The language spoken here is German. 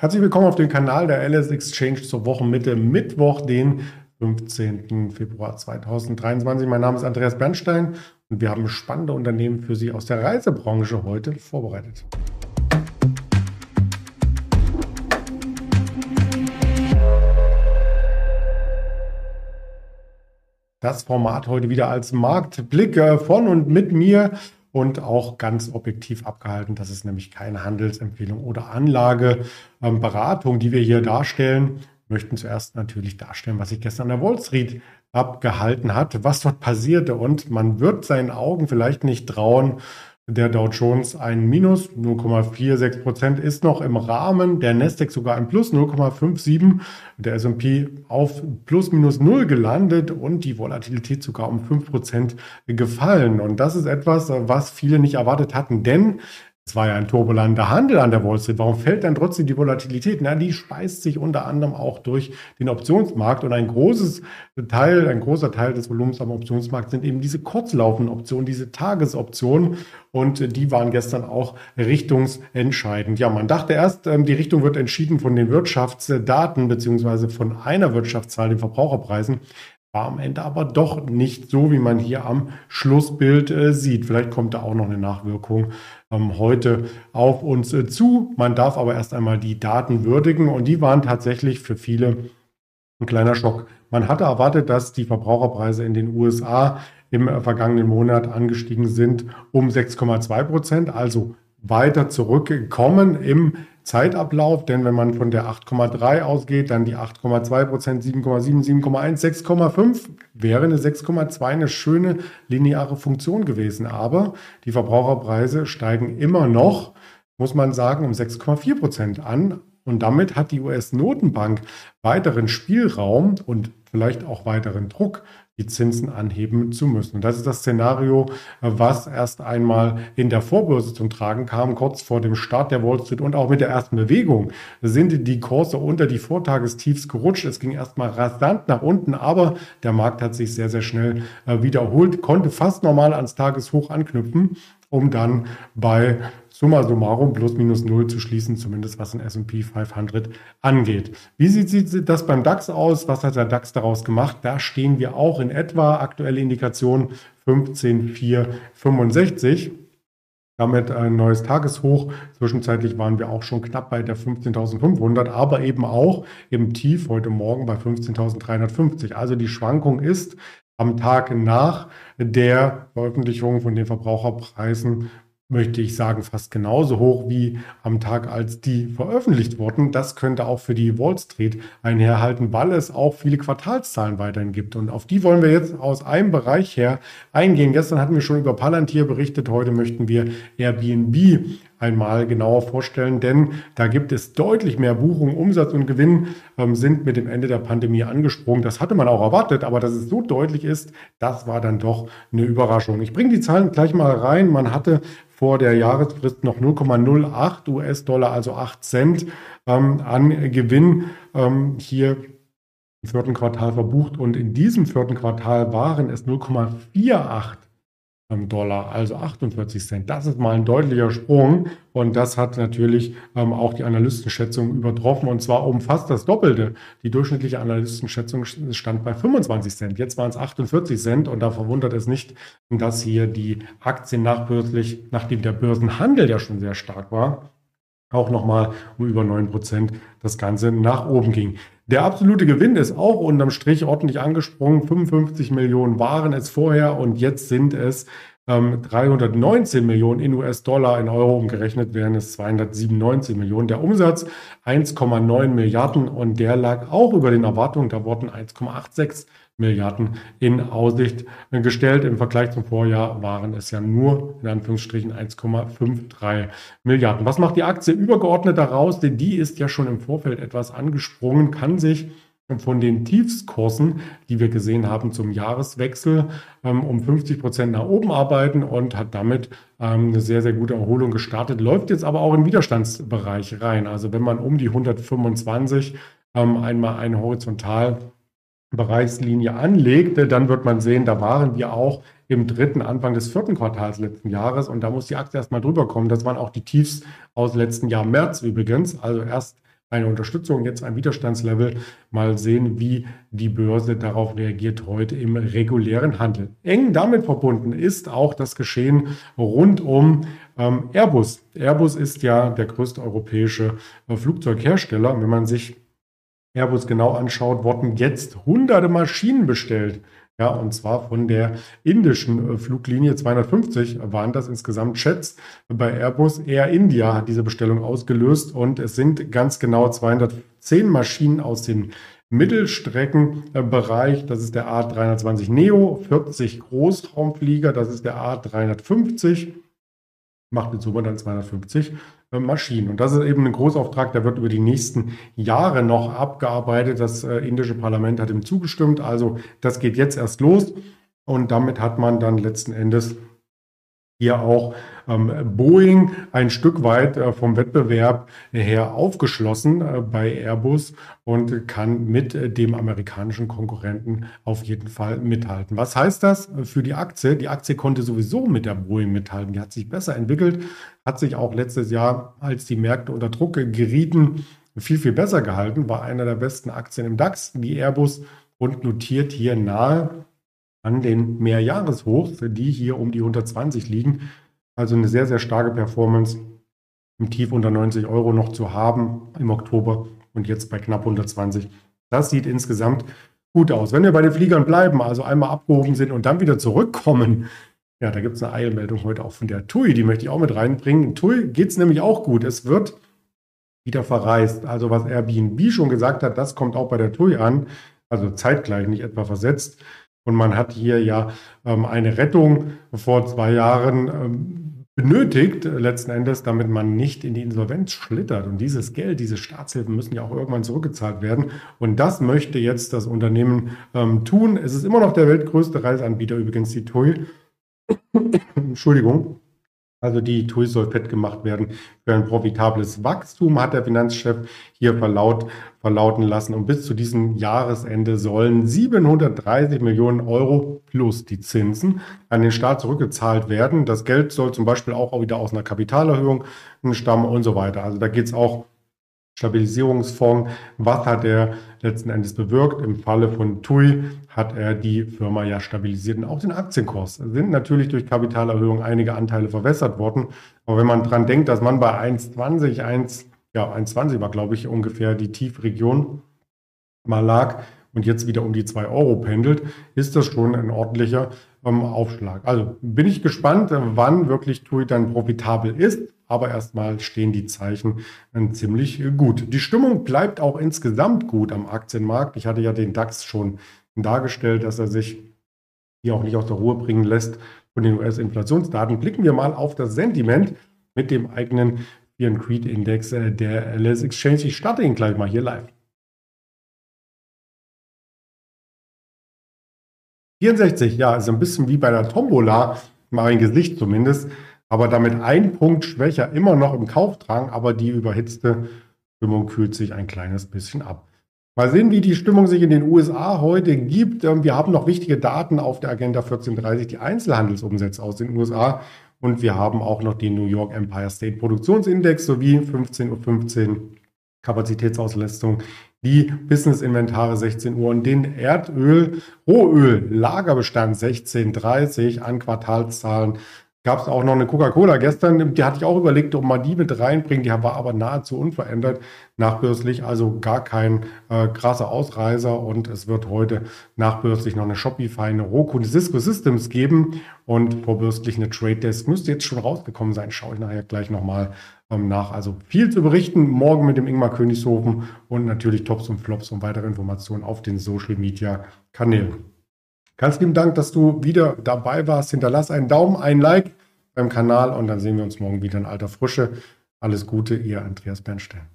Herzlich willkommen auf dem Kanal der LS Exchange zur Wochenmitte, Mittwoch, den 15. Februar 2023. Mein Name ist Andreas Bernstein und wir haben spannende Unternehmen für Sie aus der Reisebranche heute vorbereitet. Das Format heute wieder als Marktblick äh, von und mit mir und auch ganz objektiv abgehalten. Das ist nämlich keine Handelsempfehlung oder Anlageberatung, die wir hier darstellen. Wir möchten zuerst natürlich darstellen, was sich gestern an der Wall Street abgehalten hat, was dort passierte. Und man wird seinen Augen vielleicht nicht trauen, der Dow Jones ein Minus 0,46 Prozent ist noch im Rahmen, der Nasdaq sogar ein Plus 0,57, der S&P auf Plus minus 0 gelandet und die Volatilität sogar um 5 Prozent gefallen. Und das ist etwas, was viele nicht erwartet hatten, denn es war ja ein turbulenter Handel an der Wall Street. Warum fällt dann trotzdem die Volatilität? Na, die speist sich unter anderem auch durch den Optionsmarkt und ein großes Teil, ein großer Teil des Volumens am Optionsmarkt sind eben diese kurzlaufenden Optionen, diese Tagesoptionen und die waren gestern auch richtungsentscheidend. Ja, man dachte erst, ähm, die Richtung wird entschieden von den Wirtschaftsdaten beziehungsweise von einer Wirtschaftszahl, den Verbraucherpreisen war am Ende aber doch nicht so, wie man hier am Schlussbild äh, sieht. Vielleicht kommt da auch noch eine Nachwirkung ähm, heute auf uns äh, zu. Man darf aber erst einmal die Daten würdigen und die waren tatsächlich für viele ein kleiner Schock. Man hatte erwartet, dass die Verbraucherpreise in den USA im äh, vergangenen Monat angestiegen sind um 6,2 Prozent, also weiter zurückkommen im Zeitablauf, denn wenn man von der 8,3 ausgeht, dann die 8,2 Prozent, 7,7, 7,1, 6,5 wäre eine 6,2 eine schöne lineare Funktion gewesen. Aber die Verbraucherpreise steigen immer noch, muss man sagen, um 6,4 Prozent an. Und damit hat die US-Notenbank weiteren Spielraum und vielleicht auch weiteren Druck, die Zinsen anheben zu müssen. Und das ist das Szenario, was erst einmal in der Vorbörse zum Tragen kam, kurz vor dem Start der Wall Street und auch mit der ersten Bewegung sind die Kurse unter die Vortagestiefs gerutscht. Es ging erstmal rasant nach unten, aber der Markt hat sich sehr, sehr schnell äh, wiederholt, konnte fast normal ans Tageshoch anknüpfen, um dann bei summa summarum plus minus null zu schließen, zumindest was den S&P 500 angeht. Wie sieht das beim DAX aus? Was hat der DAX daraus gemacht? Da stehen wir auch in etwa aktuelle Indikation 15,465. Damit ein neues Tageshoch. Zwischenzeitlich waren wir auch schon knapp bei der 15.500, aber eben auch im Tief heute Morgen bei 15.350. Also die Schwankung ist am Tag nach der Veröffentlichung von den Verbraucherpreisen möchte ich sagen, fast genauso hoch wie am Tag, als die veröffentlicht wurden. Das könnte auch für die Wall Street einherhalten, weil es auch viele Quartalszahlen weiterhin gibt. Und auf die wollen wir jetzt aus einem Bereich her eingehen. Gestern hatten wir schon über Palantir berichtet. Heute möchten wir Airbnb einmal genauer vorstellen, denn da gibt es deutlich mehr Buchungen, Umsatz und Gewinn ähm, sind mit dem Ende der Pandemie angesprungen. Das hatte man auch erwartet, aber dass es so deutlich ist, das war dann doch eine Überraschung. Ich bringe die Zahlen gleich mal rein. Man hatte vor der Jahresfrist noch 0,08 US-Dollar, also 8 Cent ähm, an Gewinn ähm, hier im vierten Quartal verbucht und in diesem vierten Quartal waren es 0,48 Dollar, also 48 Cent. Das ist mal ein deutlicher Sprung und das hat natürlich ähm, auch die Analystenschätzung übertroffen und zwar um fast das Doppelte. Die durchschnittliche Analystenschätzung stand bei 25 Cent. Jetzt waren es 48 Cent und da verwundert es nicht, dass hier die Aktien nachbörslich, nachdem der Börsenhandel ja schon sehr stark war, auch nochmal um über 9 Prozent das Ganze nach oben ging. Der absolute Gewinn ist auch unterm Strich ordentlich angesprungen. 55 Millionen waren es vorher und jetzt sind es ähm, 319 Millionen in US-Dollar. In Euro umgerechnet wären es 297 Millionen. Der Umsatz 1,9 Milliarden und der lag auch über den Erwartungen. Da wurden 1,86 Milliarden in Aussicht gestellt. Im Vergleich zum Vorjahr waren es ja nur in Anführungsstrichen 1,53 Milliarden. Was macht die Aktie übergeordnet daraus? Denn die ist ja schon im Vorfeld etwas angesprungen, kann sich von den Tiefskursen, die wir gesehen haben zum Jahreswechsel, ähm, um 50 Prozent nach oben arbeiten und hat damit ähm, eine sehr, sehr gute Erholung gestartet. Läuft jetzt aber auch im Widerstandsbereich rein. Also wenn man um die 125 ähm, einmal eine horizontal Bereichslinie anlegte, dann wird man sehen, da waren wir auch im dritten, Anfang des vierten Quartals letzten Jahres und da muss die Aktie erstmal drüber kommen. Das waren auch die Tiefs aus letzten Jahr März übrigens. Also erst eine Unterstützung, jetzt ein Widerstandslevel. Mal sehen, wie die Börse darauf reagiert heute im regulären Handel. Eng damit verbunden ist auch das Geschehen rund um ähm, Airbus. Airbus ist ja der größte europäische äh, Flugzeughersteller. Wenn man sich Airbus genau anschaut, wurden jetzt hunderte Maschinen bestellt. Ja, und zwar von der indischen äh, Fluglinie 250 waren das insgesamt Chats bei Airbus. Air India hat diese Bestellung ausgelöst und es sind ganz genau 210 Maschinen aus dem Mittelstreckenbereich. Das ist der A320 Neo, 40 Großraumflieger, das ist der A350 macht in Summe dann 250 äh, Maschinen. Und das ist eben ein Großauftrag, der wird über die nächsten Jahre noch abgearbeitet. Das äh, indische Parlament hat ihm zugestimmt. Also das geht jetzt erst los. Und damit hat man dann letzten Endes hier auch ähm, Boeing ein Stück weit äh, vom Wettbewerb her aufgeschlossen äh, bei Airbus und kann mit äh, dem amerikanischen Konkurrenten auf jeden Fall mithalten. Was heißt das für die Aktie? Die Aktie konnte sowieso mit der Boeing mithalten. Die hat sich besser entwickelt, hat sich auch letztes Jahr, als die Märkte unter Druck gerieten, viel, viel besser gehalten, war einer der besten Aktien im DAX, die Airbus und notiert hier nahe an den Mehrjahreshochs, die hier um die 120 liegen. Also eine sehr, sehr starke Performance im Tief unter 90 Euro noch zu haben im Oktober und jetzt bei knapp 120. Das sieht insgesamt gut aus. Wenn wir bei den Fliegern bleiben, also einmal abgehoben sind und dann wieder zurückkommen, ja, da gibt es eine Eilmeldung heute auch von der TUI, die möchte ich auch mit reinbringen. TUI geht es nämlich auch gut. Es wird wieder verreist. Also was Airbnb schon gesagt hat, das kommt auch bei der TUI an. Also zeitgleich, nicht etwa versetzt. Und man hat hier ja ähm, eine Rettung vor zwei Jahren ähm, benötigt, äh, letzten Endes, damit man nicht in die Insolvenz schlittert. Und dieses Geld, diese Staatshilfen müssen ja auch irgendwann zurückgezahlt werden. Und das möchte jetzt das Unternehmen ähm, tun. Es ist immer noch der weltgrößte Reiseanbieter, übrigens die TUI. Entschuldigung. Also die TUI soll fett gemacht werden für ein profitables Wachstum, hat der Finanzchef hier verlaut, verlauten lassen. Und bis zu diesem Jahresende sollen 730 Millionen Euro plus die Zinsen an den Staat zurückgezahlt werden. Das Geld soll zum Beispiel auch wieder aus einer Kapitalerhöhung stammen und so weiter. Also da geht es auch Stabilisierungsfonds. Was hat er letzten Endes bewirkt? Im Falle von TUI hat er die Firma ja stabilisiert und auch den Aktienkurs. Sind natürlich durch Kapitalerhöhung einige Anteile verwässert worden. Aber wenn man dran denkt, dass man bei 1,20, 1, ja, 1,20 war, glaube ich, ungefähr die Tiefregion mal lag und jetzt wieder um die 2 Euro pendelt, ist das schon ein ordentlicher ähm, Aufschlag. Also bin ich gespannt, wann wirklich TUI dann profitabel ist aber erstmal stehen die Zeichen äh, ziemlich gut. Die Stimmung bleibt auch insgesamt gut am Aktienmarkt. Ich hatte ja den DAX schon dargestellt, dass er sich hier auch nicht aus der Ruhe bringen lässt von den US-Inflationsdaten. Blicken wir mal auf das Sentiment mit dem eigenen Fear Creed Index äh, der LS Exchange. Ich starte ihn gleich mal hier live. 64, ja, ist ein bisschen wie bei der Tombola, mal ein Gesicht zumindest aber damit ein Punkt schwächer, immer noch im Kaufdrang, aber die überhitzte Stimmung kühlt sich ein kleines bisschen ab. Mal sehen, wie die Stimmung sich in den USA heute gibt. Ähm, wir haben noch wichtige Daten auf der Agenda 1430, die Einzelhandelsumsätze aus den USA. Und wir haben auch noch den New York Empire State Produktionsindex sowie 15.15 Uhr 15 Kapazitätsauslastung, die Business-Inventare 16 Uhr und den Erdöl, Rohöl, Lagerbestand 16.30 an Quartalszahlen gab es auch noch eine Coca-Cola gestern, die hatte ich auch überlegt, ob man die mit reinbringt. Die war aber nahezu unverändert nachbörslich, also gar kein äh, krasser Ausreißer. Und es wird heute nachbörslich noch eine Shopify, eine Roku, eine Cisco Systems geben und vorbörslich eine Trade Desk. Müsste jetzt schon rausgekommen sein, schaue ich nachher gleich nochmal ähm, nach. Also viel zu berichten, morgen mit dem Ingmar Königshofen und natürlich Tops und Flops und weitere Informationen auf den Social Media Kanälen. Ganz lieben Dank, dass du wieder dabei warst. Hinterlass einen Daumen, ein Like beim Kanal und dann sehen wir uns morgen wieder in alter Frische. Alles Gute, ihr Andreas Bernstein.